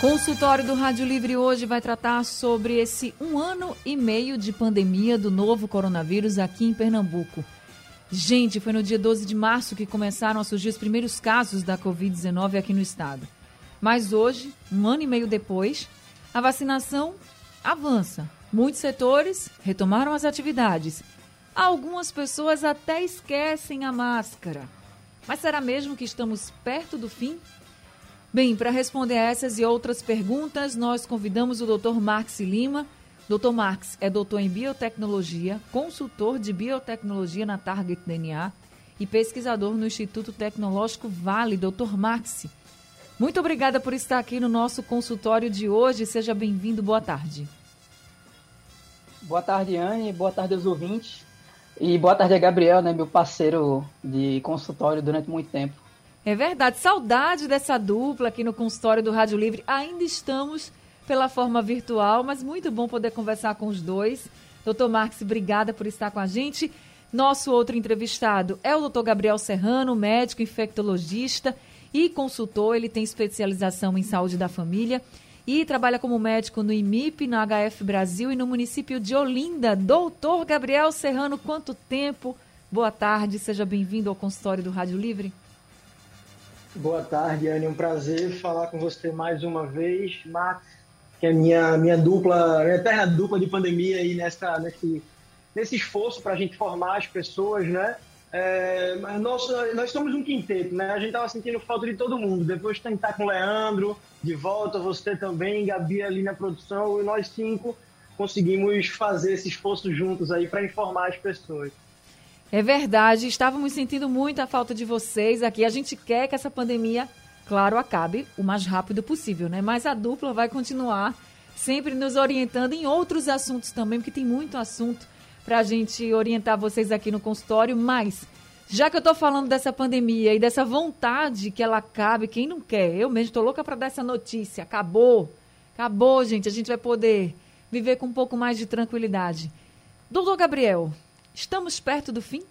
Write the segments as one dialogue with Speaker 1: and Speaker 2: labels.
Speaker 1: Consultório do Rádio Livre hoje vai tratar sobre esse um ano e meio de pandemia do novo coronavírus aqui em Pernambuco. Gente, foi no dia 12 de março que começaram a surgir os primeiros casos da Covid-19 aqui no estado. Mas hoje, um ano e meio depois, a vacinação avança. Muitos setores retomaram as atividades. Algumas pessoas até esquecem a máscara. Mas será mesmo que estamos perto do fim? Bem, para responder essas e outras perguntas, nós convidamos o Dr. Marx Lima. Dr. Marx é doutor em biotecnologia, consultor de biotecnologia na Target DNA e pesquisador no Instituto Tecnológico Vale. Dr. Marx, muito obrigada por estar aqui no nosso consultório de hoje. Seja bem-vindo. Boa tarde.
Speaker 2: Boa tarde, Anne. Boa tarde aos ouvintes. E boa tarde a Gabriel, né, meu parceiro de consultório durante muito tempo.
Speaker 1: É verdade. Saudade dessa dupla aqui no consultório do Rádio Livre. Ainda estamos pela forma virtual, mas muito bom poder conversar com os dois. Doutor Marques, obrigada por estar com a gente. Nosso outro entrevistado é o doutor Gabriel Serrano, médico infectologista e consultor. Ele tem especialização em saúde da família e trabalha como médico no IMIP, no HF Brasil e no município de Olinda. Doutor Gabriel Serrano, quanto tempo? Boa tarde, seja bem-vindo ao consultório do Rádio Livre.
Speaker 3: Boa tarde, Anne. Um prazer falar com você mais uma vez. Max, que é minha, minha dupla, minha eterna dupla de pandemia aí nessa, nesse, nesse esforço para a gente formar as pessoas, né? É, nós, nós somos um quinteto, né? A gente tava sentindo falta de todo mundo. Depois de tentar com o Leandro, de volta, você também, Gabi ali na produção, e nós cinco conseguimos fazer esse esforço juntos aí para informar as pessoas.
Speaker 1: É verdade, estávamos sentindo muito a falta de vocês aqui. A gente quer que essa pandemia, claro, acabe o mais rápido possível, né? Mas a dupla vai continuar sempre nos orientando em outros assuntos também, porque tem muito assunto para a gente orientar vocês aqui no consultório. Mas, já que eu estou falando dessa pandemia e dessa vontade que ela acabe, quem não quer? Eu mesmo estou louca para dar essa notícia. Acabou. Acabou, gente. A gente vai poder viver com um pouco mais de tranquilidade. Doutor Gabriel, Estamos perto do fim?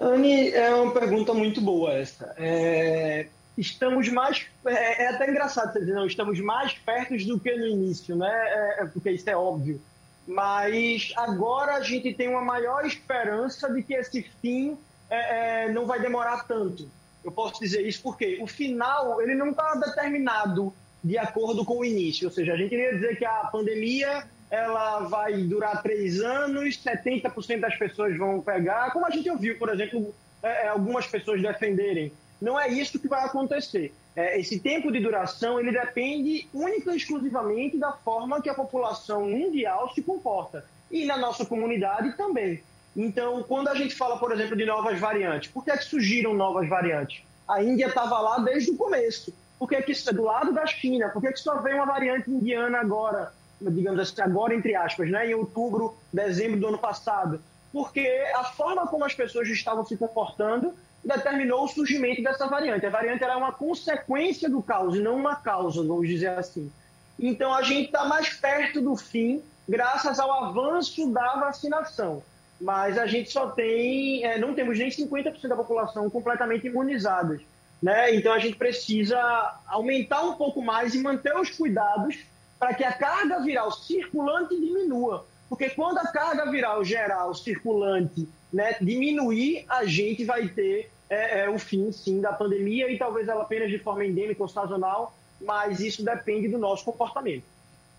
Speaker 3: Anne, é uma pergunta muito boa essa. É, estamos mais. É, é, até engraçado você dizer, não, estamos mais perto do que no início, né? É, é, porque isso é óbvio. Mas agora a gente tem uma maior esperança de que esse fim é, é não vai demorar tanto. Eu posso dizer isso porque o final ele não está determinado de acordo com o início. Ou seja, a gente iria dizer que a pandemia ela vai durar três anos, 70% das pessoas vão pegar, como a gente ouviu, por exemplo, é, é, algumas pessoas defenderem. Não é isso que vai acontecer. É, esse tempo de duração ele depende única e exclusivamente da forma que a população mundial se comporta. E na nossa comunidade também. Então, quando a gente fala, por exemplo, de novas variantes, por que, é que surgiram novas variantes? A Índia estava lá desde o começo. Por que, é que do lado da China? Por que, é que só veio uma variante indiana agora? Digamos assim, agora entre aspas, né, em outubro, dezembro do ano passado, porque a forma como as pessoas estavam se comportando determinou o surgimento dessa variante. A variante era uma consequência do caos e não uma causa, vamos dizer assim. Então a gente está mais perto do fim graças ao avanço da vacinação. Mas a gente só tem, é, não temos nem 50% da população completamente imunizadas. Né? Então a gente precisa aumentar um pouco mais e manter os cuidados para que a carga viral circulante diminua. Porque quando a carga viral geral circulante né, diminuir, a gente vai ter é, é, o fim, sim, da pandemia e talvez ela apenas de forma endêmica ou sazonal, mas isso depende do nosso comportamento.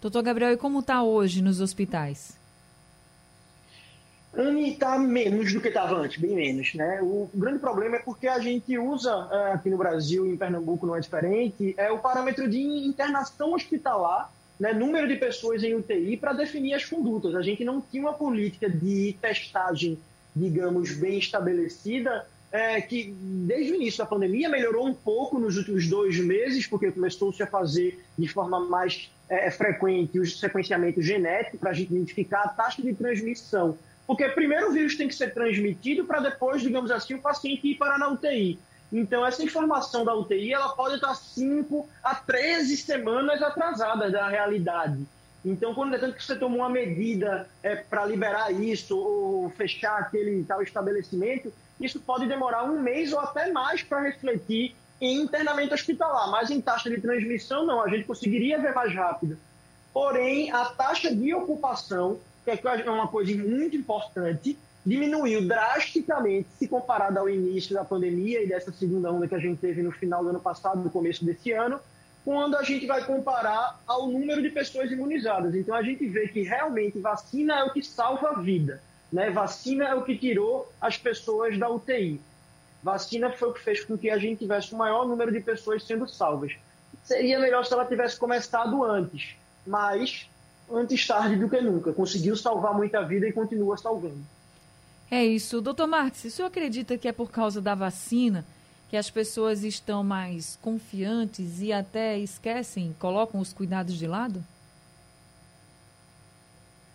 Speaker 1: Doutor Gabriel, e como está hoje nos hospitais?
Speaker 3: Anne está menos do que estava antes, bem menos. Né? O grande problema é porque a gente usa é, aqui no Brasil, em Pernambuco não é diferente, é o parâmetro de internação hospitalar né, número de pessoas em UTI para definir as condutas. A gente não tinha uma política de testagem, digamos, bem estabelecida, é, que desde o início da pandemia melhorou um pouco nos últimos dois meses, porque começou-se a fazer de forma mais é, frequente o sequenciamento genético para a gente identificar a taxa de transmissão. Porque primeiro o vírus tem que ser transmitido para depois, digamos assim, o paciente ir para na UTI. Então, essa informação da UTI ela pode estar 5 a 13 semanas atrasada da realidade. Então, quando é tanto que você toma uma medida é, para liberar isso ou fechar aquele tal estabelecimento, isso pode demorar um mês ou até mais para refletir em internamento hospitalar. Mas em taxa de transmissão, não, a gente conseguiria ver mais rápido. Porém, a taxa de ocupação, que é uma coisa muito importante, diminuiu drasticamente se comparado ao início da pandemia e dessa segunda onda que a gente teve no final do ano passado, no começo desse ano, quando a gente vai comparar ao número de pessoas imunizadas. Então a gente vê que realmente vacina é o que salva a vida, né? Vacina é o que tirou as pessoas da UTI. Vacina foi o que fez com que a gente tivesse o maior número de pessoas sendo salvas. Seria melhor se ela tivesse começado antes, mas antes tarde do que nunca. Conseguiu salvar muita vida e continua salvando.
Speaker 1: É isso. Doutor Marques, o senhor acredita que é por causa da vacina que as pessoas estão mais confiantes e até esquecem, colocam os cuidados de lado?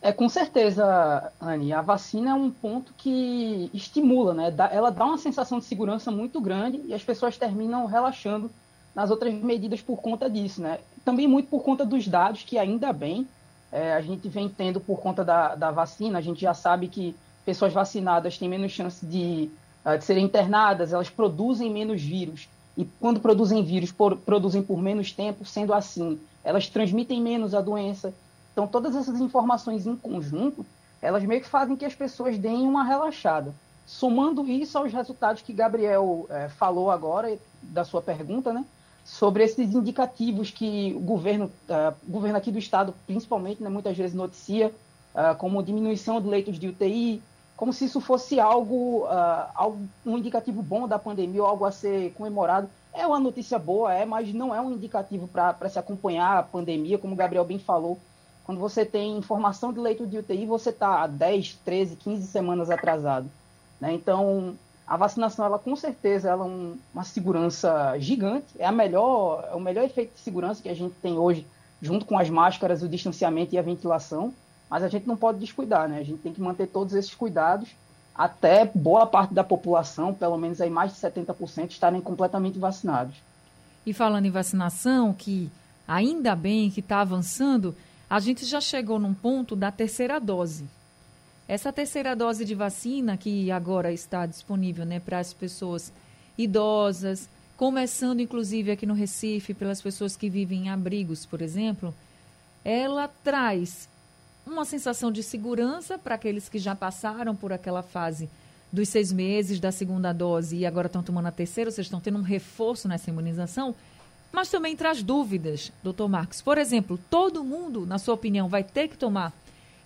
Speaker 2: É, com certeza, Anne. A vacina é um ponto que estimula, né? Ela dá uma sensação de segurança muito grande e as pessoas terminam relaxando nas outras medidas por conta disso, né? Também muito por conta dos dados, que ainda bem é, a gente vem tendo por conta da, da vacina. A gente já sabe que pessoas vacinadas têm menos chance de uh, de serem internadas, elas produzem menos vírus. E quando produzem vírus, por, produzem por menos tempo, sendo assim, elas transmitem menos a doença. Então, todas essas informações em conjunto, elas meio que fazem que as pessoas deem uma relaxada. Somando isso aos resultados que Gabriel é, falou agora, da sua pergunta, né? Sobre esses indicativos que o governo, uh, governo aqui do estado, principalmente, né, muitas vezes noticia, uh, como diminuição de leitos de UTI, como se isso fosse algo, uh, um indicativo bom da pandemia ou algo a ser comemorado. É uma notícia boa, é, mas não é um indicativo para se acompanhar a pandemia, como o Gabriel bem falou. Quando você tem informação de leito de UTI, você está 10, 13, 15 semanas atrasado. Né? Então, a vacinação, ela com certeza, ela é um, uma segurança gigante. É, a melhor, é o melhor efeito de segurança que a gente tem hoje, junto com as máscaras, o distanciamento e a ventilação mas a gente não pode descuidar, né? A gente tem que manter todos esses cuidados até boa parte da população, pelo menos aí mais de 70%, estarem completamente vacinados.
Speaker 1: E falando em vacinação, que ainda bem que está avançando, a gente já chegou num ponto da terceira dose. Essa terceira dose de vacina que agora está disponível né, para as pessoas idosas, começando inclusive aqui no Recife, pelas pessoas que vivem em abrigos, por exemplo, ela traz uma sensação de segurança para aqueles que já passaram por aquela fase dos seis meses da segunda dose e agora estão tomando a terceira, vocês estão tendo um reforço nessa imunização, mas também traz dúvidas, doutor Marcos. Por exemplo, todo mundo, na sua opinião, vai ter que tomar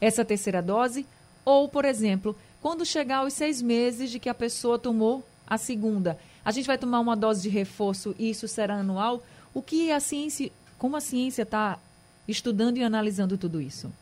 Speaker 1: essa terceira dose? Ou, por exemplo, quando chegar aos seis meses de que a pessoa tomou a segunda, a gente vai tomar uma dose de reforço e isso será anual? O que a ciência, como a ciência está estudando e analisando tudo isso?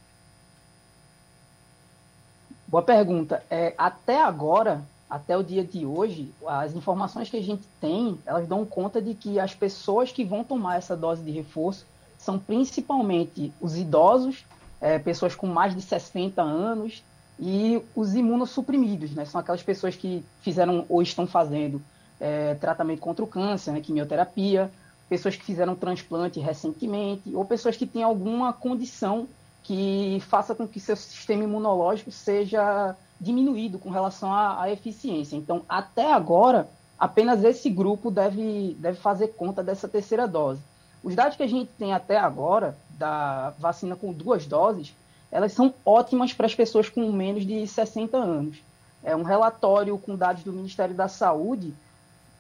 Speaker 2: Boa pergunta. É, até agora, até o dia de hoje, as informações que a gente tem, elas dão conta de que as pessoas que vão tomar essa dose de reforço são principalmente os idosos, é, pessoas com mais de 60 anos e os imunossuprimidos, né? São aquelas pessoas que fizeram ou estão fazendo é, tratamento contra o câncer, né? quimioterapia, pessoas que fizeram transplante recentemente ou pessoas que têm alguma condição que faça com que seu sistema imunológico seja diminuído com relação à, à, eficiência. Então, até agora, apenas esse grupo deve, deve fazer conta dessa terceira dose. Os dados que a gente tem até agora da vacina com duas doses, elas são ótimas para as pessoas com menos de 60 anos. É um relatório com dados do Ministério da Saúde,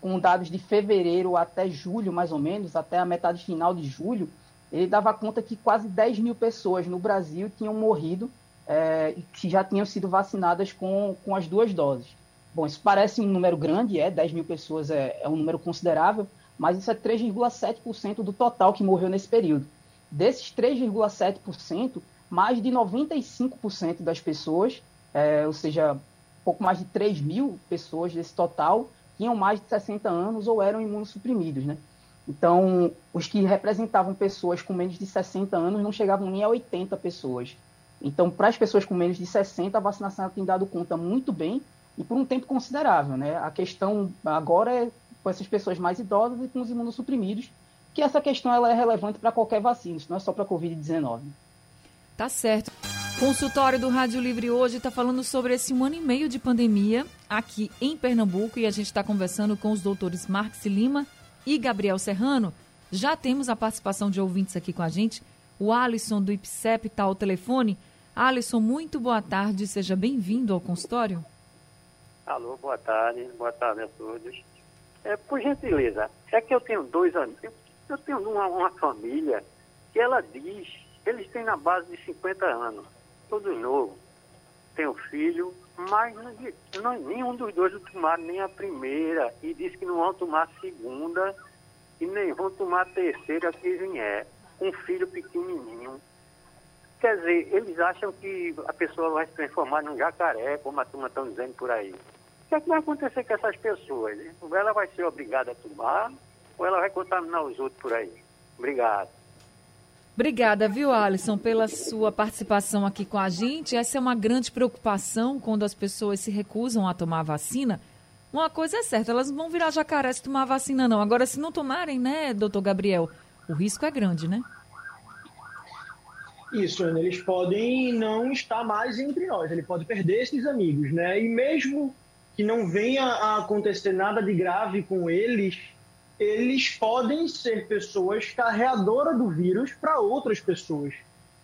Speaker 2: com dados de fevereiro até julho, mais ou menos, até a metade final de julho, ele dava conta que quase 10 mil pessoas no Brasil tinham morrido é, que já tinham sido vacinadas com, com as duas doses. Bom, isso parece um número grande, é, 10 mil pessoas é, é um número considerável, mas isso é 3,7% do total que morreu nesse período. Desses 3,7%, mais de 95% das pessoas, é, ou seja, pouco mais de 3 mil pessoas desse total, tinham mais de 60 anos ou eram imunossuprimidos, né? Então, os que representavam pessoas com menos de 60 anos não chegavam nem a 80 pessoas. Então, para as pessoas com menos de 60, a vacinação tem dado conta muito bem e por um tempo considerável. Né? A questão agora é com essas pessoas mais idosas e com os imunossuprimidos, que essa questão ela é relevante para qualquer vacina, isso não é só para a Covid-19.
Speaker 1: Tá certo. Consultório do Rádio Livre hoje está falando sobre esse um ano e meio de pandemia aqui em Pernambuco e a gente está conversando com os doutores Marcos Lima e Gabriel Serrano. Já temos a participação de ouvintes aqui com a gente. O Alisson do IPSEP está ao telefone. Alisson, muito boa tarde, seja bem-vindo ao consultório.
Speaker 4: Alô, boa tarde, boa tarde a todos. É, por gentileza, é que eu tenho dois anos, eu tenho uma, uma família que ela diz, eles têm na base de 50 anos todos novos. Tenho filho, mas não, nenhum dos dois tomaram nem a primeira e disse que não vão tomar a segunda e nem vão tomar a terceira que vier. Um filho pequenininho. Quer dizer, eles acham que a pessoa vai se transformar num jacaré, como a turma está dizendo por aí. O que, é que vai acontecer com essas pessoas? Ela vai ser obrigada a tomar ou ela vai contaminar os outros por aí? Obrigado.
Speaker 1: Obrigada, viu, Alisson, pela sua participação aqui com a gente. Essa é uma grande preocupação quando as pessoas se recusam a tomar a vacina. Uma coisa é certa, elas não vão virar jacaré se tomar a vacina, não. Agora, se não tomarem, né, doutor Gabriel, o risco é grande, né?
Speaker 3: Isso, eles podem não estar mais entre nós, ele pode perder esses amigos, né? E mesmo que não venha a acontecer nada de grave com eles, eles podem ser pessoas carreadoras do vírus para outras pessoas.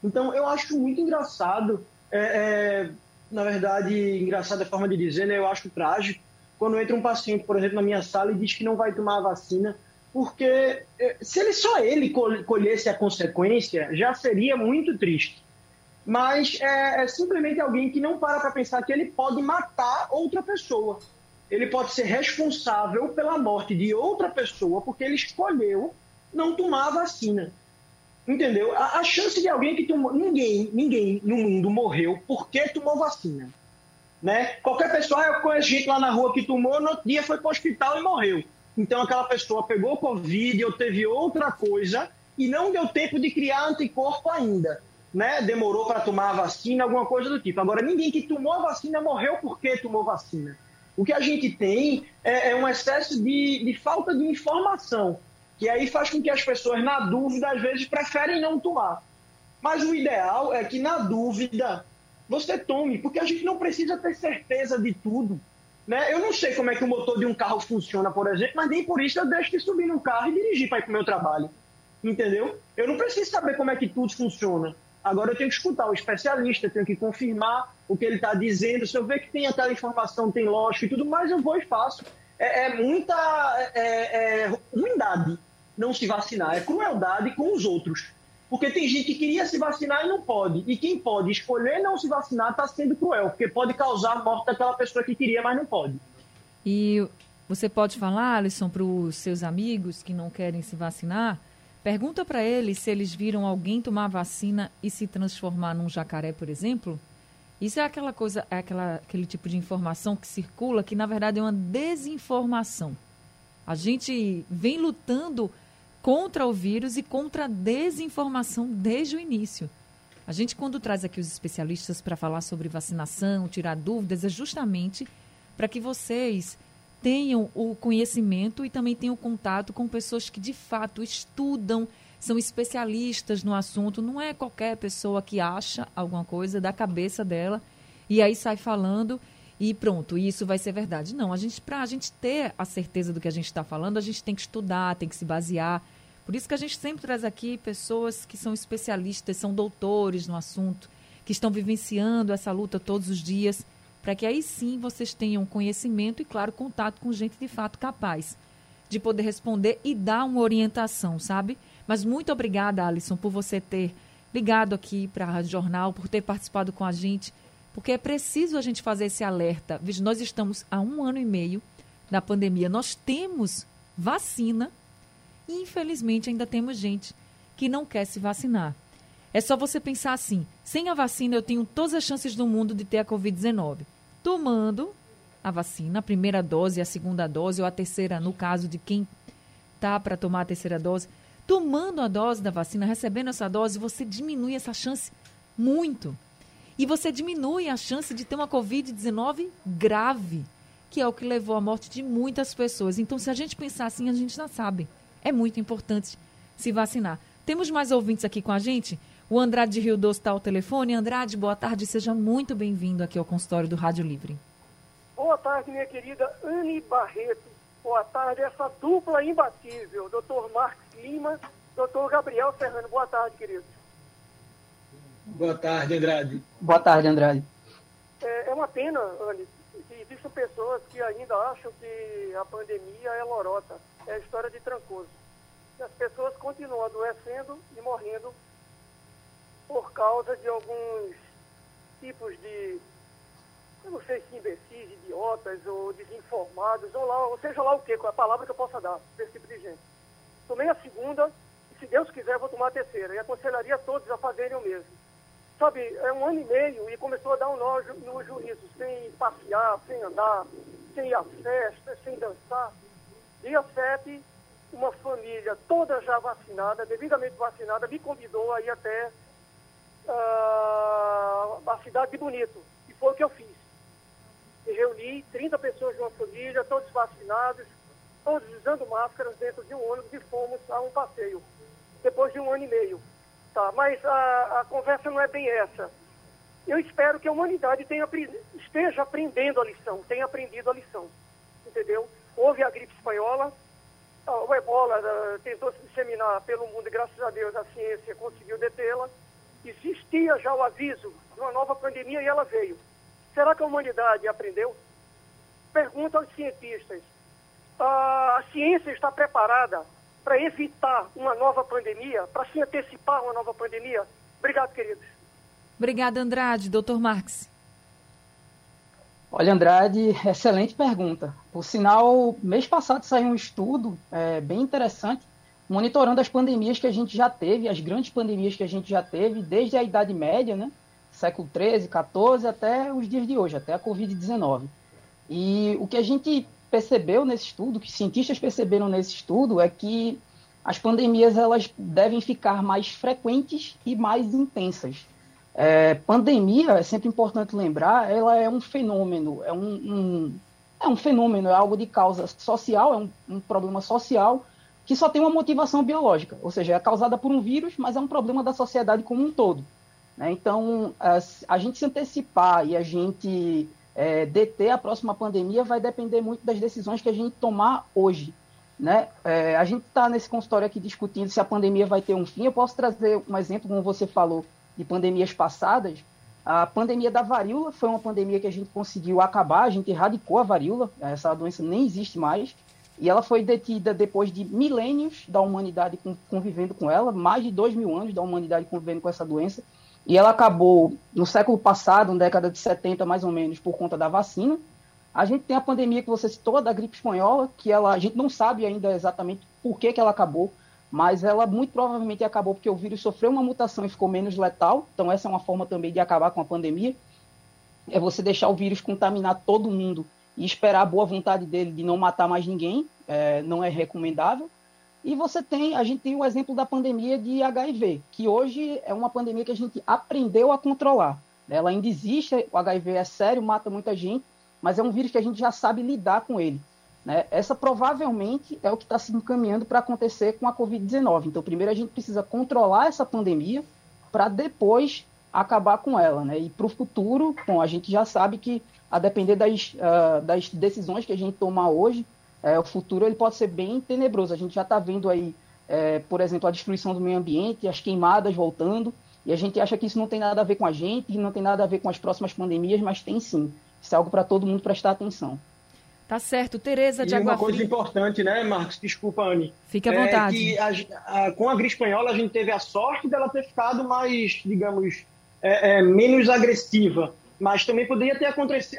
Speaker 3: Então, eu acho muito engraçado, é, é, na verdade, engraçada a forma de dizer, né? Eu acho trágico quando entra um paciente, por exemplo, na minha sala e diz que não vai tomar a vacina, porque é, se ele só ele colhesse a consequência, já seria muito triste. Mas é, é simplesmente alguém que não para para pensar que ele pode matar outra pessoa ele pode ser responsável pela morte de outra pessoa porque ele escolheu não tomar a vacina. Entendeu? A, a chance de alguém que tomou. Ninguém, ninguém no mundo morreu porque tomou vacina. Né? Qualquer pessoa, ah, eu conheço gente lá na rua que tomou, no outro dia foi para o hospital e morreu. Então aquela pessoa pegou Covid ou teve outra coisa e não deu tempo de criar anticorpo ainda. Né? Demorou para tomar a vacina, alguma coisa do tipo. Agora, ninguém que tomou a vacina morreu porque tomou vacina. O que a gente tem é, é um excesso de, de falta de informação, que aí faz com que as pessoas, na dúvida, às vezes preferem não tomar. Mas o ideal é que, na dúvida, você tome, porque a gente não precisa ter certeza de tudo. Né? Eu não sei como é que o motor de um carro funciona, por exemplo, mas nem por isso eu deixo de subir num carro e dirigir para ir para o meu trabalho. Entendeu? Eu não preciso saber como é que tudo funciona. Agora eu tenho que escutar o especialista, tenho que confirmar o que ele está dizendo. Se eu ver que tem aquela informação, tem lógica e tudo mais, eu vou e faço. É, é muita é, é, ruindade não se vacinar, é crueldade com os outros. Porque tem gente que queria se vacinar e não pode. E quem pode escolher não se vacinar está sendo cruel, porque pode causar a morte daquela pessoa que queria, mas não pode.
Speaker 1: E você pode falar, Alisson, para os seus amigos que não querem se vacinar? Pergunta para eles se eles viram alguém tomar vacina e se transformar num jacaré, por exemplo. Isso é aquela coisa, é aquela, aquele tipo de informação que circula que na verdade é uma desinformação. A gente vem lutando contra o vírus e contra a desinformação desde o início. A gente, quando traz aqui os especialistas para falar sobre vacinação, tirar dúvidas, é justamente para que vocês tenham o conhecimento e também tenham contato com pessoas que de fato estudam, são especialistas no assunto. Não é qualquer pessoa que acha alguma coisa da cabeça dela e aí sai falando e pronto, isso vai ser verdade. Não, a gente para a gente ter a certeza do que a gente está falando, a gente tem que estudar, tem que se basear. Por isso que a gente sempre traz aqui pessoas que são especialistas, são doutores no assunto, que estão vivenciando essa luta todos os dias para que aí sim vocês tenham conhecimento e, claro, contato com gente de fato capaz de poder responder e dar uma orientação, sabe? Mas muito obrigada, Alisson, por você ter ligado aqui para a Rádio Jornal, por ter participado com a gente, porque é preciso a gente fazer esse alerta. Nós estamos há um ano e meio da pandemia, nós temos vacina e, infelizmente, ainda temos gente que não quer se vacinar. É só você pensar assim: sem a vacina, eu tenho todas as chances do mundo de ter a Covid-19. Tomando a vacina, a primeira dose, a segunda dose ou a terceira, no caso de quem tá para tomar a terceira dose. Tomando a dose da vacina, recebendo essa dose, você diminui essa chance muito. E você diminui a chance de ter uma Covid-19 grave, que é o que levou à morte de muitas pessoas. Então, se a gente pensar assim, a gente já sabe. É muito importante se vacinar. Temos mais ouvintes aqui com a gente? O Andrade de Rio Doce está ao telefone. Andrade, boa tarde, seja muito bem-vindo aqui ao consultório do Rádio Livre.
Speaker 5: Boa tarde, minha querida Anne Barreto. Boa tarde, essa dupla imbatível, doutor Marcos Lima, doutor Gabriel Serrano. Boa tarde, querido.
Speaker 3: Boa tarde, Andrade.
Speaker 2: Boa tarde, Andrade.
Speaker 5: É, é uma pena, Anne, que existem pessoas que ainda acham que a pandemia é lorota, é a história de Trancoso. As pessoas continuam adoecendo e morrendo por causa de alguns tipos de, eu não sei se imbecis, idiotas ou desinformados, ou, lá, ou seja lá o que, qual é a palavra que eu possa dar para esse tipo de gente. Tomei a segunda, e se Deus quiser, vou tomar a terceira, e aconselharia todos a fazerem o mesmo. Sabe, é um ano e meio e começou a dar um nó no juízo, sem passear, sem andar, sem ir à festa, sem dançar. Dia 7, uma família toda já vacinada, devidamente vacinada, me convidou a ir até uh, a cidade de Bonito. E foi o que eu fiz. E reuni 30 pessoas de uma família, todos vacinados, todos usando máscaras dentro de um ônibus e fomos a um passeio, depois de um ano e meio. Tá, mas a, a conversa não é bem essa. Eu espero que a humanidade tenha, esteja aprendendo a lição, tenha aprendido a lição. Entendeu? Houve a gripe espanhola, o ebola uh, tentou se disseminar pelo mundo e graças a Deus a ciência conseguiu detê-la. Existia já o aviso de uma nova pandemia e ela veio. Será que a humanidade aprendeu? Pergunta aos cientistas. A ciência está preparada para evitar uma nova pandemia, para se antecipar uma nova pandemia? Obrigado, queridos.
Speaker 1: Obrigada, Andrade. Doutor Marx.
Speaker 2: Olha, Andrade, excelente pergunta. Por sinal, mês passado saiu um estudo é, bem interessante monitorando as pandemias que a gente já teve, as grandes pandemias que a gente já teve, desde a Idade Média, né? século 13, 14, até os dias de hoje, até a Covid-19. E o que a gente percebeu nesse estudo, que cientistas perceberam nesse estudo, é que as pandemias elas devem ficar mais frequentes e mais intensas. É, pandemia, é sempre importante lembrar, ela é um fenômeno, é um, um é um fenômeno, é algo de causa social, é um, um problema social que só tem uma motivação biológica, ou seja, é causada por um vírus, mas é um problema da sociedade como um todo. Né? Então, a, gente se antecipar e a gente é, deter a próxima pandemia vai depender muito das decisões que a gente tomar hoje. Né? É, a gente está nesse consultório aqui discutindo se a pandemia vai ter um fim. Eu posso trazer um exemplo, como você falou, de pandemias passadas. A pandemia da varíola foi uma pandemia que a gente conseguiu acabar, a gente erradicou a varíola, essa doença nem existe mais. E ela foi detida depois de milênios da humanidade convivendo com ela, mais de dois mil anos da humanidade convivendo com essa doença. E ela acabou no século passado, na década de 70 mais ou menos, por conta da vacina. A gente tem a pandemia que você citou, da gripe espanhola, que ela, a gente não sabe ainda exatamente por que, que ela acabou, mas ela muito provavelmente acabou porque o vírus sofreu uma mutação e ficou menos letal. Então, essa é uma forma também de acabar com a pandemia. É você deixar o vírus contaminar todo mundo e esperar a boa vontade dele de não matar mais ninguém, é, não é recomendável. E você tem, a gente tem o exemplo da pandemia de HIV, que hoje é uma pandemia que a gente aprendeu a controlar. Ela ainda existe, o HIV é sério, mata muita gente, mas é um vírus que a gente já sabe lidar com ele. Né? Essa provavelmente é o que está se encaminhando para acontecer com a Covid-19. Então, primeiro a gente precisa controlar essa pandemia para depois acabar com ela. Né? E para o futuro, bom, a gente já sabe que a depender das, uh, das decisões que a gente tomar hoje, uh, o futuro ele pode ser bem tenebroso. A gente já está vendo aí, uh, por exemplo, a destruição do meio ambiente, as queimadas voltando, e a gente acha que isso não tem nada a ver com a gente, não tem nada a ver com as próximas pandemias, mas tem sim. Isso é algo para todo mundo prestar atenção.
Speaker 1: Tá certo. Tereza de
Speaker 3: e
Speaker 1: Água
Speaker 3: uma coisa importante, né, Marcos? Desculpa, Anne.
Speaker 1: Fique à vontade.
Speaker 3: É que a, a, com a gripe espanhola a gente teve a sorte dela ter ficado mais, digamos, é, é, menos agressiva mas também poderia ter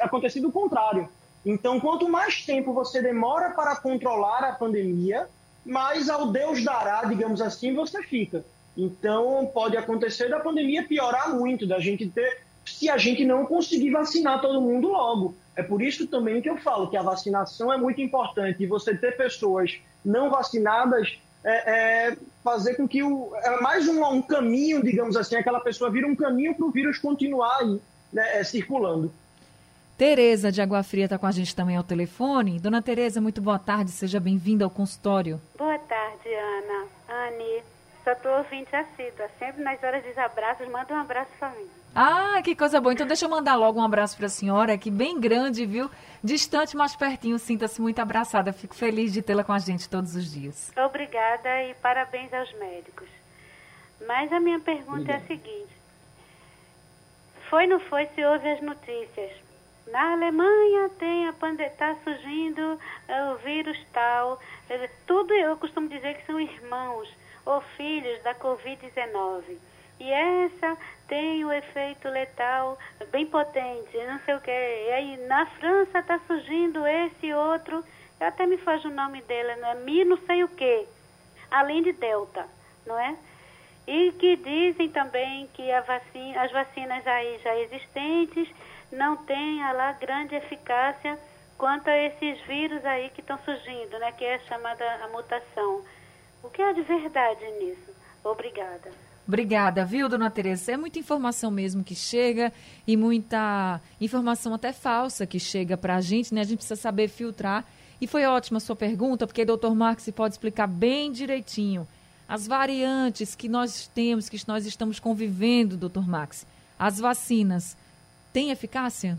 Speaker 3: acontecido o contrário. Então, quanto mais tempo você demora para controlar a pandemia, mais ao Deus dará, digamos assim, você fica. Então, pode acontecer da pandemia piorar muito, da gente ter, se a gente não conseguir vacinar todo mundo logo. É por isso também que eu falo que a vacinação é muito importante e você ter pessoas não vacinadas é, é fazer com que o, é mais um, um, caminho, digamos assim, aquela pessoa vira um caminho para o vírus continuar aí, né, é, circulando.
Speaker 1: Tereza de Água Fria está com a gente também ao telefone. Dona Tereza, muito boa tarde, seja bem-vinda ao consultório.
Speaker 6: Boa tarde, Ana. Anne, só estou ouvinte assídua. Sempre nas horas dos abraços, manda um abraço para mim.
Speaker 1: Ah, que coisa boa. Então deixa eu mandar logo um abraço para a senhora, que bem grande, viu? Distante, mas pertinho. Sinta-se muito abraçada. Fico feliz de tê-la com a gente todos os dias.
Speaker 6: Obrigada e parabéns aos médicos. Mas a minha pergunta Obrigado. é a seguinte. Foi não foi se houve as notícias na Alemanha tem a pandemia, está surgindo é, o vírus tal. É, tudo eu costumo dizer que são irmãos ou filhos da Covid-19. E essa tem o efeito letal bem potente, não sei o que. E aí na França está surgindo esse outro, até me faz o nome dele, não é? Mi não sei o que, além de Delta, não é? E que dizem também que vacina, as vacinas aí já existentes não tenha lá grande eficácia quanto a esses vírus aí que estão surgindo, né, que é chamada a mutação. O que há de verdade nisso? Obrigada.
Speaker 1: Obrigada, viu, dona Tereza? É muita informação mesmo que chega e muita informação até falsa que chega para a gente, né? A gente precisa saber filtrar. E foi ótima a sua pergunta, porque o doutor Marx pode explicar bem direitinho as variantes que nós temos, que nós estamos convivendo, doutor Max. As vacinas, tem eficácia?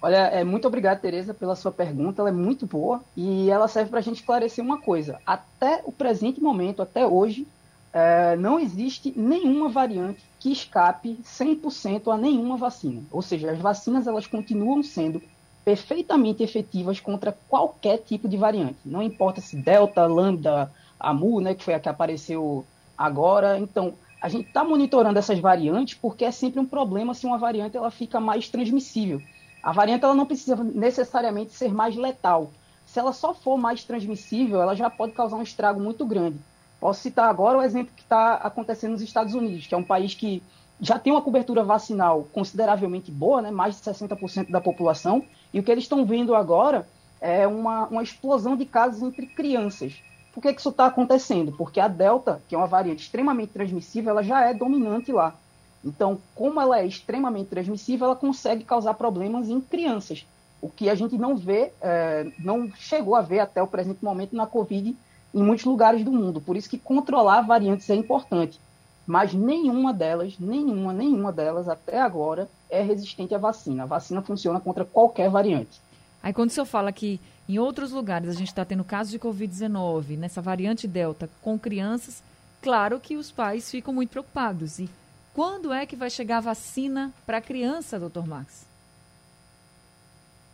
Speaker 2: Olha, é, muito obrigado, Tereza, pela sua pergunta. Ela é muito boa e ela serve para a gente esclarecer uma coisa. Até o presente momento, até hoje, é, não existe nenhuma variante que escape 100% a nenhuma vacina. Ou seja, as vacinas elas continuam sendo perfeitamente efetivas contra qualquer tipo de variante. Não importa se Delta, Lambda, Amu, né, que foi a que apareceu agora. Então, a gente está monitorando essas variantes porque é sempre um problema se uma variante ela fica mais transmissível. A variante ela não precisa necessariamente ser mais letal. Se ela só for mais transmissível, ela já pode causar um estrago muito grande. Posso citar agora o exemplo que está acontecendo nos Estados Unidos, que é um país que já tem uma cobertura vacinal consideravelmente boa, né? mais de 60% da população, e o que eles estão vendo agora é uma, uma explosão de casos entre crianças. Por que, que isso está acontecendo? Porque a Delta, que é uma variante extremamente transmissível, ela já é dominante lá. Então, como ela é extremamente transmissível, ela consegue causar problemas em crianças, o que a gente não vê, é, não chegou a ver até o presente momento na Covid em muitos lugares do mundo. Por isso que controlar variantes é importante. Mas nenhuma delas, nenhuma, nenhuma delas até agora é resistente à vacina. A vacina funciona contra qualquer variante.
Speaker 1: Aí quando o senhor fala que em outros lugares a gente está tendo casos de Covid-19, nessa variante Delta, com crianças, claro que os pais ficam muito preocupados. E quando é que vai chegar a vacina para a criança, doutor Max?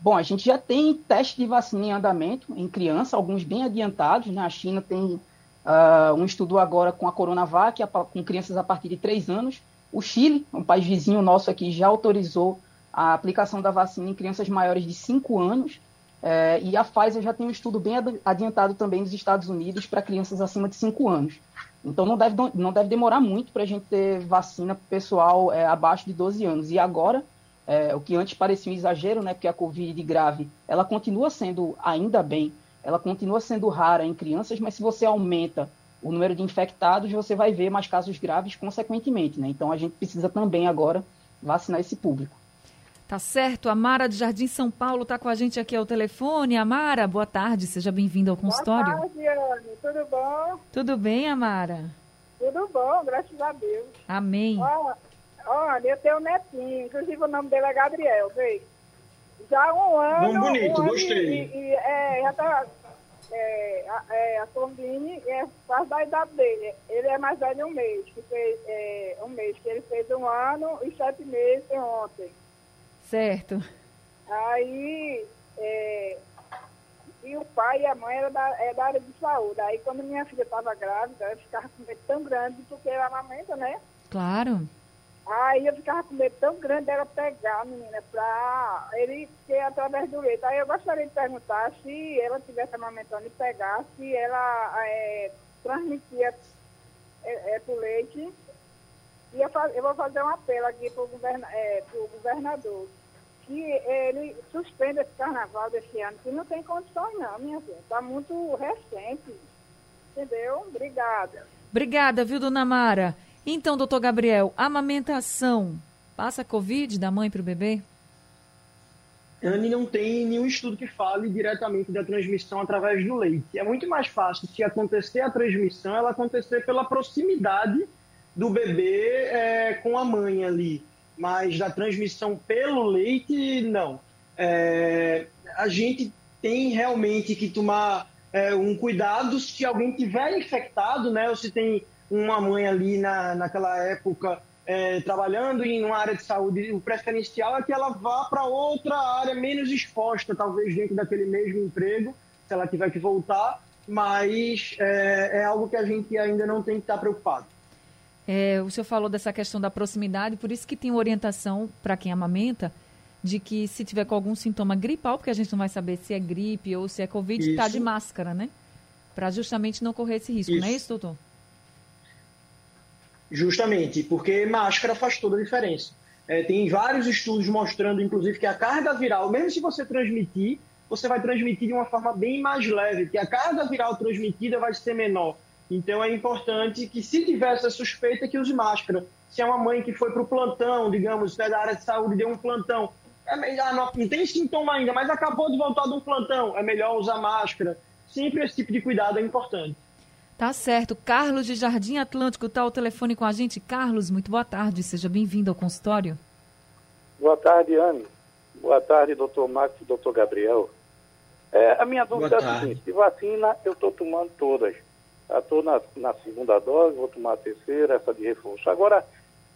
Speaker 2: Bom, a gente já tem teste de vacina em andamento em criança, alguns bem adiantados. Né? A China tem uh, um estudo agora com a Coronavac, com crianças a partir de 3 anos. O Chile, um país vizinho nosso aqui, já autorizou a aplicação da vacina em crianças maiores de 5 anos. É, e a Pfizer já tem um estudo bem adiantado também nos Estados Unidos para crianças acima de 5 anos. Então não deve, não deve demorar muito para a gente ter vacina pessoal é, abaixo de 12 anos. E agora, é, o que antes parecia um exagero, né, porque a Covid grave, ela continua sendo, ainda bem, ela continua sendo rara em crianças, mas se você aumenta o número de infectados, você vai ver mais casos graves consequentemente. Né? Então a gente precisa também agora vacinar esse público.
Speaker 1: Tá certo. A Mara de Jardim São Paulo está com a gente aqui ao telefone. Amara, boa tarde. Seja bem-vinda ao consultório.
Speaker 7: Boa tarde, Anne. Tudo bom?
Speaker 1: Tudo bem, Amara?
Speaker 7: Tudo bom, graças a Deus.
Speaker 1: Amém.
Speaker 7: Olha, eu tenho um netinho, inclusive o nome dele é Gabriel, vê. Já há um ano.
Speaker 3: Nome bonito,
Speaker 7: um
Speaker 3: gostei.
Speaker 7: E, e, é, já tá, é, a, é, a Tombini é quase da idade dele. Ele é mais velho um mês, que fez é, um mês, que ele fez um ano e sete meses ontem.
Speaker 1: Certo.
Speaker 7: Aí, é, e o pai e a mãe eram da, é da área de saúde. Aí, quando minha filha estava grávida, eu ficava com medo tão grande, porque ela amamenta, né?
Speaker 1: Claro.
Speaker 7: Aí eu ficava com medo tão grande dela pegar, menina, pra ele ser através do leite. Aí eu gostaria de perguntar se ela estivesse amamentando e pegar, se ela é, transmitia é, é, pro leite. E eu, eu vou fazer um apelo aqui pro, governa, é, governador que ele suspenda esse carnaval desse ano, que não tem condições não, minha filha. Está muito recente. Entendeu? Obrigada.
Speaker 1: Obrigada, viu, dona Mara? Então, doutor Gabriel, amamentação passa Covid da mãe para o bebê?
Speaker 3: Anne não tem nenhum estudo que fale diretamente da transmissão através do leite. É muito mais fácil se acontecer a transmissão, ela acontecer pela proximidade do bebê é, com a mãe ali. Mas da transmissão pelo leite, não. É, a gente tem realmente que tomar é, um cuidado se alguém tiver infectado, né? Ou se tem uma mãe ali na, naquela época é, trabalhando em uma área de saúde, o preferencial é que ela vá para outra área menos exposta, talvez dentro daquele mesmo emprego, se ela tiver que voltar, mas é, é algo que a gente ainda não tem que estar preocupado.
Speaker 1: É, o senhor falou dessa questão da proximidade, por isso que tem orientação para quem amamenta de que se tiver com algum sintoma gripal, porque a gente não vai saber se é gripe ou se é Covid, está de máscara, né? Para justamente não correr esse risco, isso. não é isso, doutor?
Speaker 3: Justamente, porque máscara faz toda a diferença. É, tem vários estudos mostrando, inclusive, que a carga viral, mesmo se você transmitir, você vai transmitir de uma forma bem mais leve, que a carga viral transmitida vai ser menor. Então é importante que, se tiver essa suspeita, que use máscara. Se é uma mãe que foi para o plantão, digamos, é da área de saúde, deu um plantão, é melhor, não, não tem sintoma ainda, mas acabou de voltar de um plantão, é melhor usar máscara. Sempre esse tipo de cuidado é importante.
Speaker 1: Tá certo. Carlos de Jardim Atlântico está ao telefone com a gente. Carlos, muito boa tarde. Seja bem-vindo ao consultório.
Speaker 8: Boa tarde, Anne. Boa tarde, doutor Max e doutor Gabriel. É, a minha dúvida é a seguinte: de vacina eu estou tomando todas. Estou na, na, segunda dose, vou tomar a terceira, essa de reforço. Agora,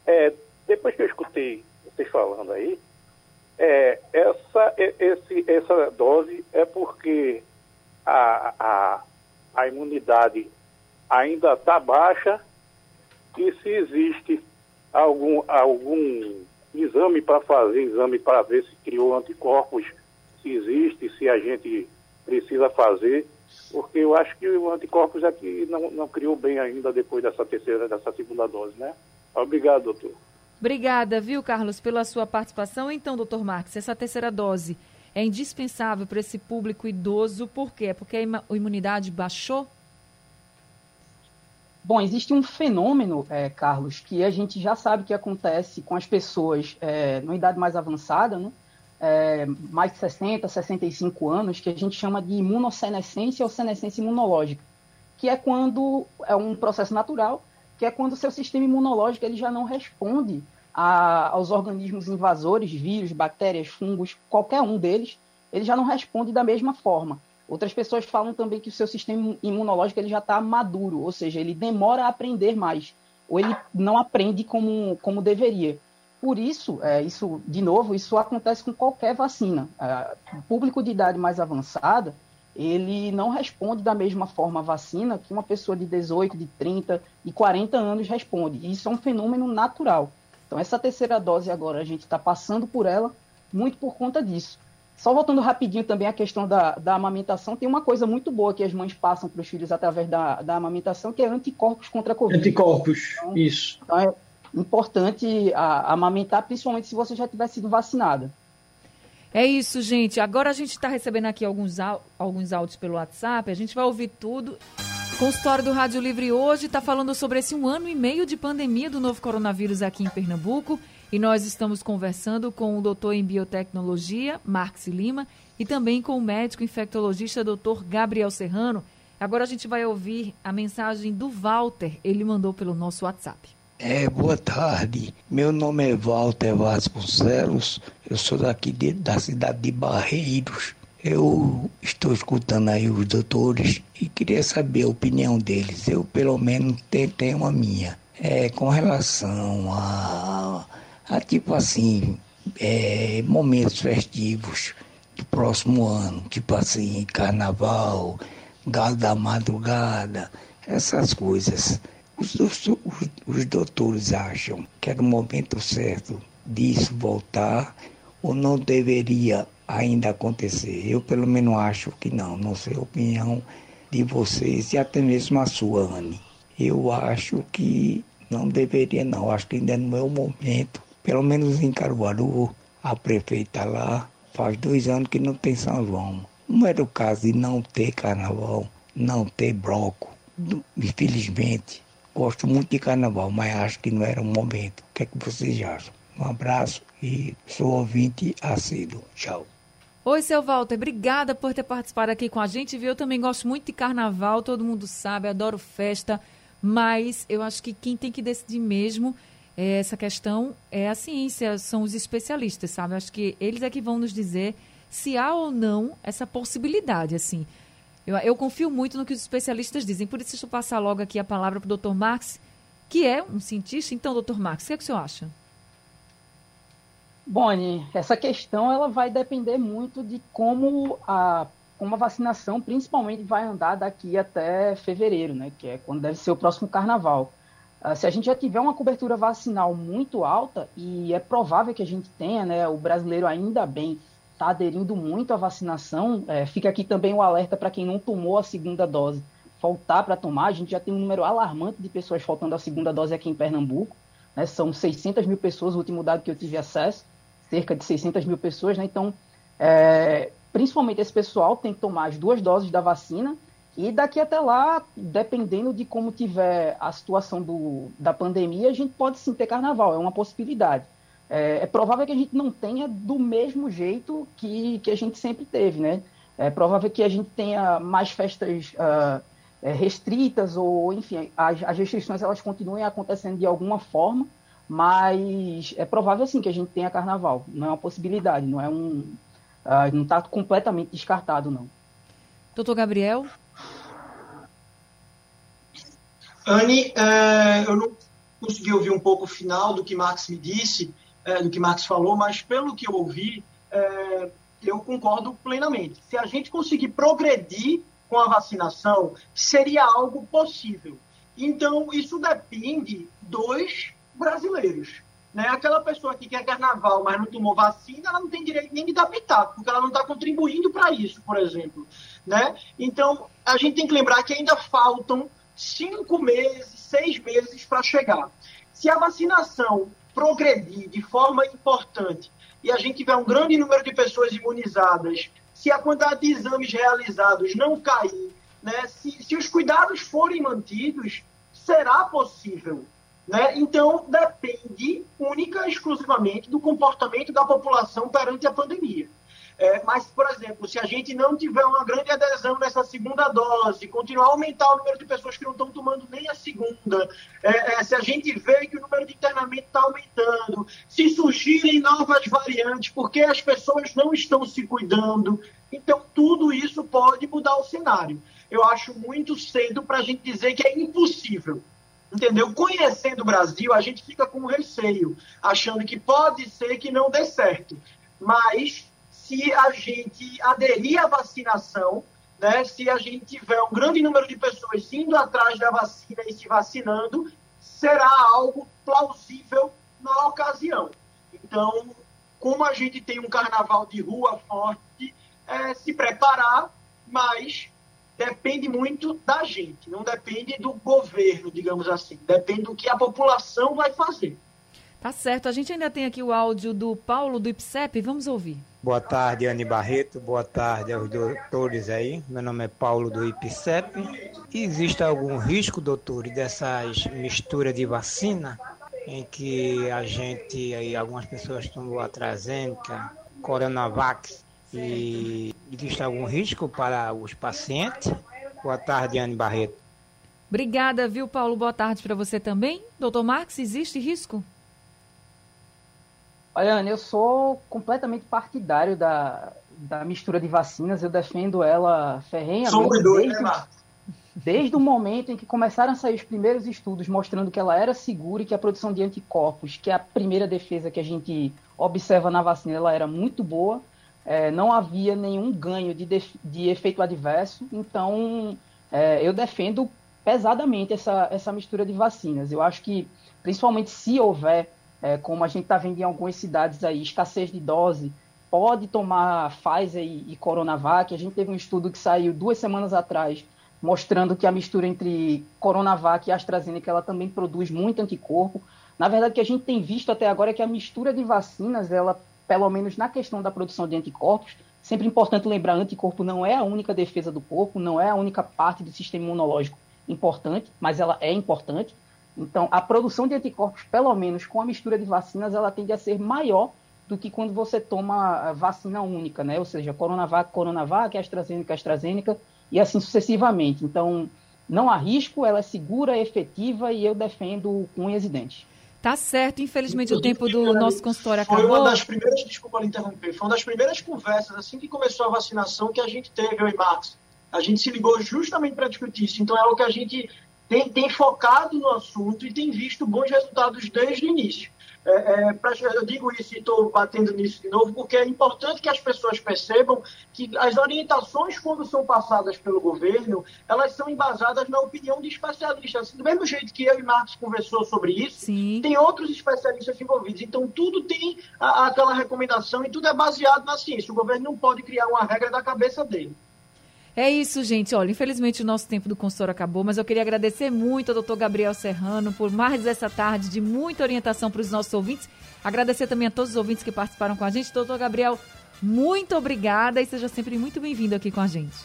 Speaker 8: é, depois que eu escutei vocês falando aí, é, essa, esse, essa dose é porque a, a, a imunidade ainda está baixa e se existe algum, algum exame para fazer, exame para ver se criou anticorpos, se existe, se a gente precisa fazer, porque eu acho que o anticorpos aqui não, não criou bem ainda depois dessa terceira, dessa segunda dose, né? Obrigado, doutor.
Speaker 1: Obrigada, viu, Carlos, pela sua participação. Então, doutor Marques, essa terceira dose é indispensável para esse público idoso, por quê? Porque a imunidade baixou?
Speaker 2: Bom, existe um fenômeno, é, Carlos, que a gente já sabe que acontece com as pessoas é, idade mais avançada, né? É, mais de 60, 65 anos, que a gente chama de imunossenescência ou senescência imunológica, que é quando é um processo natural, que é quando o seu sistema imunológico ele já não responde a, aos organismos invasores, vírus, bactérias, fungos, qualquer um deles, ele já não responde da mesma forma. Outras pessoas falam também que o seu sistema imunológico ele já está maduro, ou seja, ele demora a aprender mais, ou ele não aprende como, como deveria. Por isso, é, isso, de novo, isso acontece com qualquer vacina. É, público de idade mais avançada, ele não responde da mesma forma à vacina que uma pessoa de 18, de 30 e 40 anos responde. Isso é um fenômeno natural. Então, essa terceira dose agora, a gente está passando por ela muito por conta disso. Só voltando rapidinho também à questão da, da amamentação, tem uma coisa muito boa que as mães passam para os filhos através da, da amamentação, que é anticorpos contra a Covid.
Speaker 3: Anticorpos, então, isso.
Speaker 2: Então é importante a, a amamentar, principalmente se você já tiver sido vacinada.
Speaker 1: É isso, gente. Agora a gente está recebendo aqui alguns, alguns áudios pelo WhatsApp, a gente vai ouvir tudo. Consultório do Rádio Livre hoje está falando sobre esse um ano e meio de pandemia do novo coronavírus aqui em Pernambuco. E nós estamos conversando com o doutor em biotecnologia, Marx Lima, e também com o médico infectologista, doutor Gabriel Serrano. Agora a gente vai ouvir a mensagem do Walter, ele mandou pelo nosso WhatsApp.
Speaker 9: É, boa tarde. Meu nome é Walter Vasconcelos. Eu sou daqui de, da cidade de Barreiros. Eu estou escutando aí os doutores e queria saber a opinião deles. Eu, pelo menos, tenho a minha. É, com relação a a tipo assim, é, momentos festivos do próximo ano, tipo assim, carnaval, galo da madrugada, essas coisas. Os, os, os doutores acham que era o momento certo disso voltar ou não deveria ainda acontecer. Eu, pelo menos, acho que não. Não sei a opinião de vocês e até mesmo a sua, Anne. Eu acho que não deveria, não. Acho que ainda não é o momento pelo menos em Caruaru, A prefeita lá faz dois anos que não tem São João. Não era o caso de não ter carnaval, não ter bloco. Infelizmente, gosto muito de carnaval, mas acho que não era o momento. O que é que vocês acham? Um abraço e sou ouvinte assíduo. Tchau.
Speaker 1: Oi, seu Walter, obrigada por ter participado aqui com a gente? Eu também gosto muito de carnaval, todo mundo sabe, adoro festa, mas eu acho que quem tem que decidir mesmo essa questão é a ciência, são os especialistas, sabe? Acho que eles é que vão nos dizer se há ou não essa possibilidade, assim. Eu, eu confio muito no que os especialistas dizem, por isso deixa eu passar logo aqui a palavra para o Dr. Max, que é um cientista. Então, Dr. Max, o que, é que o senhor acha?
Speaker 2: Boni, essa questão ela vai depender muito de como a, como a vacinação principalmente vai andar daqui até fevereiro, né, que é quando deve ser o próximo carnaval. Uh, se a gente já tiver uma cobertura vacinal muito alta, e é provável que a gente tenha, né, o brasileiro ainda bem está aderindo muito à vacinação, é, fica aqui também o alerta para quem não tomou a segunda dose, faltar para tomar, a gente já tem um número alarmante de pessoas faltando a segunda dose aqui em Pernambuco, né, são 600 mil pessoas, o último dado que eu tive acesso, cerca de 600 mil pessoas, né? Então, é, principalmente esse pessoal tem que tomar as duas doses da vacina e daqui até lá, dependendo de como tiver a situação do, da pandemia, a gente pode sim ter carnaval, é uma possibilidade. É, é provável que a gente não tenha do mesmo jeito que, que a gente sempre teve, né? É provável que a gente tenha mais festas uh, restritas ou, enfim, as, as restrições elas continuem acontecendo de alguma forma, mas é provável sim que a gente tenha carnaval. Não é uma possibilidade, não é um. Uh, não está completamente descartado, não.
Speaker 1: Doutor Gabriel?
Speaker 10: Anne, é, eu não consegui ouvir um pouco o final do que Max me disse, é, do que Max falou, mas pelo que eu ouvi, é, eu concordo plenamente. Se a gente conseguir progredir com a vacinação, seria algo possível. Então, isso depende dos brasileiros. Né? Aquela pessoa que quer carnaval, mas não tomou vacina, ela não tem direito nem de dar pitaco, porque ela não está contribuindo para isso, por exemplo. Né? Então, a gente tem que lembrar que ainda faltam cinco meses, seis meses para chegar. Se a vacinação progredir de forma importante e a gente tiver um grande número de pessoas imunizadas, se a quantidade de exames realizados não cair, né, se, se os cuidados forem mantidos, será possível né? Então, depende única e exclusivamente do comportamento da população perante a pandemia. É, mas, por exemplo, se a gente não tiver uma grande adesão nessa segunda dose, continuar a aumentar o número de pessoas que não estão tomando nem a segunda, é, é, se a gente vê que o número de internamento está aumentando, se surgirem novas variantes, porque as pessoas não estão se cuidando, então tudo isso pode mudar o cenário. Eu acho muito cedo para a gente dizer que é impossível entendeu? Conhecendo o Brasil, a gente fica com receio, achando que pode ser que não dê certo. Mas se a gente aderir à vacinação, né, se a gente tiver um grande número de pessoas indo atrás da vacina e se vacinando, será algo plausível na ocasião. Então, como a gente tem um carnaval de rua forte, é, se preparar, mas depende muito da gente, não depende do governo, digamos assim. Depende do que a população vai fazer.
Speaker 1: Tá certo. A gente ainda tem aqui o áudio do Paulo do IPSEP. Vamos ouvir.
Speaker 11: Boa tarde, Anne Barreto. Boa tarde aos doutores aí. Meu nome é Paulo do IPSEP. Existe algum risco, doutores, dessas misturas de vacina em que a gente, aí, algumas pessoas tomam AstraZeneca, Coronavac, e existe algum risco para os pacientes? Boa tarde, Anne Barreto.
Speaker 1: Obrigada, viu, Paulo? Boa tarde para você também. Doutor Marx, existe risco?
Speaker 2: Olha, Anne, eu sou completamente partidário da, da mistura de vacinas. Eu defendo ela. Somos dois, desde, né, desde o momento em que começaram a sair os primeiros estudos mostrando que ela era segura e que a produção de anticorpos, que é a primeira defesa que a gente observa na vacina, ela era muito boa é, não havia nenhum ganho de, de efeito adverso, então é, eu defendo pesadamente essa, essa mistura de vacinas. Eu acho que, principalmente se houver, é, como a gente está vendo em algumas cidades aí, escassez de dose, pode tomar Pfizer e, e Coronavac. A gente teve um estudo que saiu duas semanas atrás, mostrando que a mistura entre Coronavac e AstraZeneca ela também produz muito anticorpo. Na verdade, o que a gente tem visto até agora é que a mistura de vacinas ela pelo menos na questão da produção de anticorpos, sempre importante lembrar, anticorpo não é a única defesa do corpo, não é a única parte do sistema imunológico importante, mas ela é importante. Então, a produção de anticorpos, pelo menos com a mistura de vacinas, ela tende a ser maior do que quando você toma vacina única, né? Ou seja, Coronavac, Coronavac, AstraZeneca, AstraZeneca e assim sucessivamente. Então, não há risco, ela é segura, efetiva e eu defendo com unhas e dentes.
Speaker 1: Tá certo, infelizmente o tempo do nosso consultório acabou.
Speaker 10: Foi uma das primeiras, desculpa me interromper, foi uma das primeiras conversas, assim que começou a vacinação, que a gente teve, eu e Max. A gente se ligou justamente para discutir isso. Então é algo que a gente tem, tem focado no assunto e tem visto bons resultados desde o início. É, é, pra, eu digo isso e estou batendo nisso de novo, porque é importante que as pessoas percebam que as orientações, quando são passadas pelo governo, elas são embasadas na opinião de especialistas. Do mesmo jeito que eu e Marcos conversou sobre isso, Sim. tem outros especialistas envolvidos. Então, tudo tem a, aquela recomendação e tudo é baseado na ciência. O governo não pode criar uma regra da cabeça dele.
Speaker 1: É isso, gente. Olha, infelizmente o nosso tempo do consultório acabou, mas eu queria agradecer muito ao doutor Gabriel Serrano por mais essa tarde de muita orientação para os nossos ouvintes. Agradecer também a todos os ouvintes que participaram com a gente. Doutor Gabriel, muito obrigada e seja sempre muito bem-vindo aqui com a gente.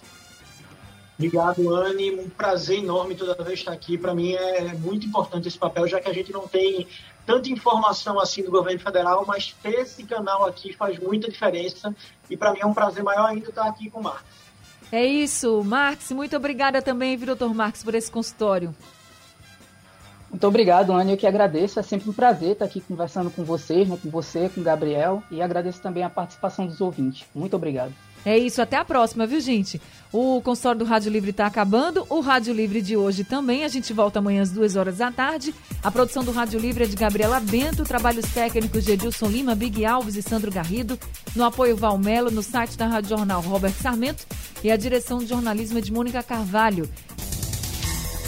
Speaker 10: Obrigado, Anne. Um prazer enorme toda vez estar aqui. Para mim é muito importante esse papel, já que a gente não tem tanta informação assim do governo federal, mas ter esse canal aqui faz muita diferença. E para mim é um prazer maior ainda estar aqui com o Marcos.
Speaker 1: É isso, Marx. Muito obrigada também, viu, Marx, por esse consultório.
Speaker 2: Muito obrigado, Anne. Eu que agradeço. É sempre um prazer estar aqui conversando com vocês, né, com você, com o Gabriel. E agradeço também a participação dos ouvintes. Muito obrigado.
Speaker 1: É isso, até a próxima, viu, gente? O consultório do Rádio Livre está acabando, o Rádio Livre de hoje também. A gente volta amanhã às duas horas da tarde. A produção do Rádio Livre é de Gabriela Bento, trabalhos técnicos de Edilson Lima, Big Alves e Sandro Garrido. No apoio Valmelo, no site da Rádio Jornal Robert Sarmento e a direção de jornalismo é de Mônica Carvalho.